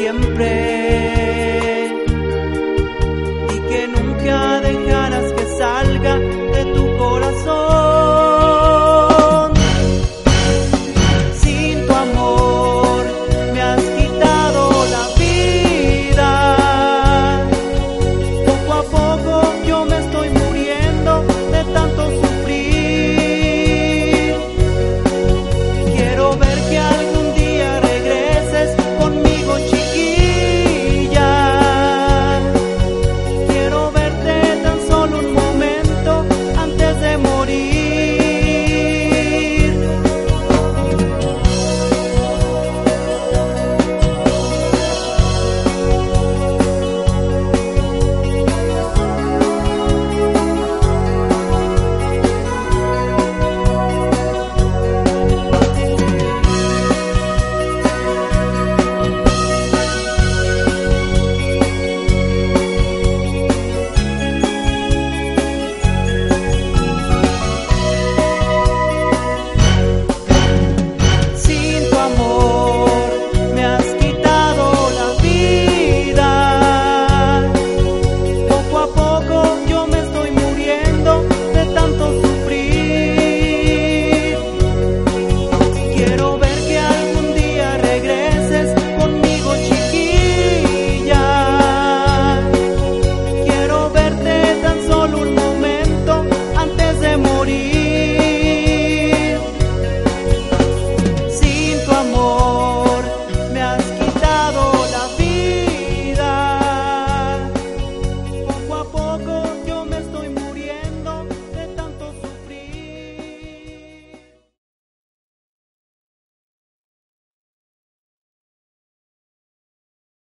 siempre.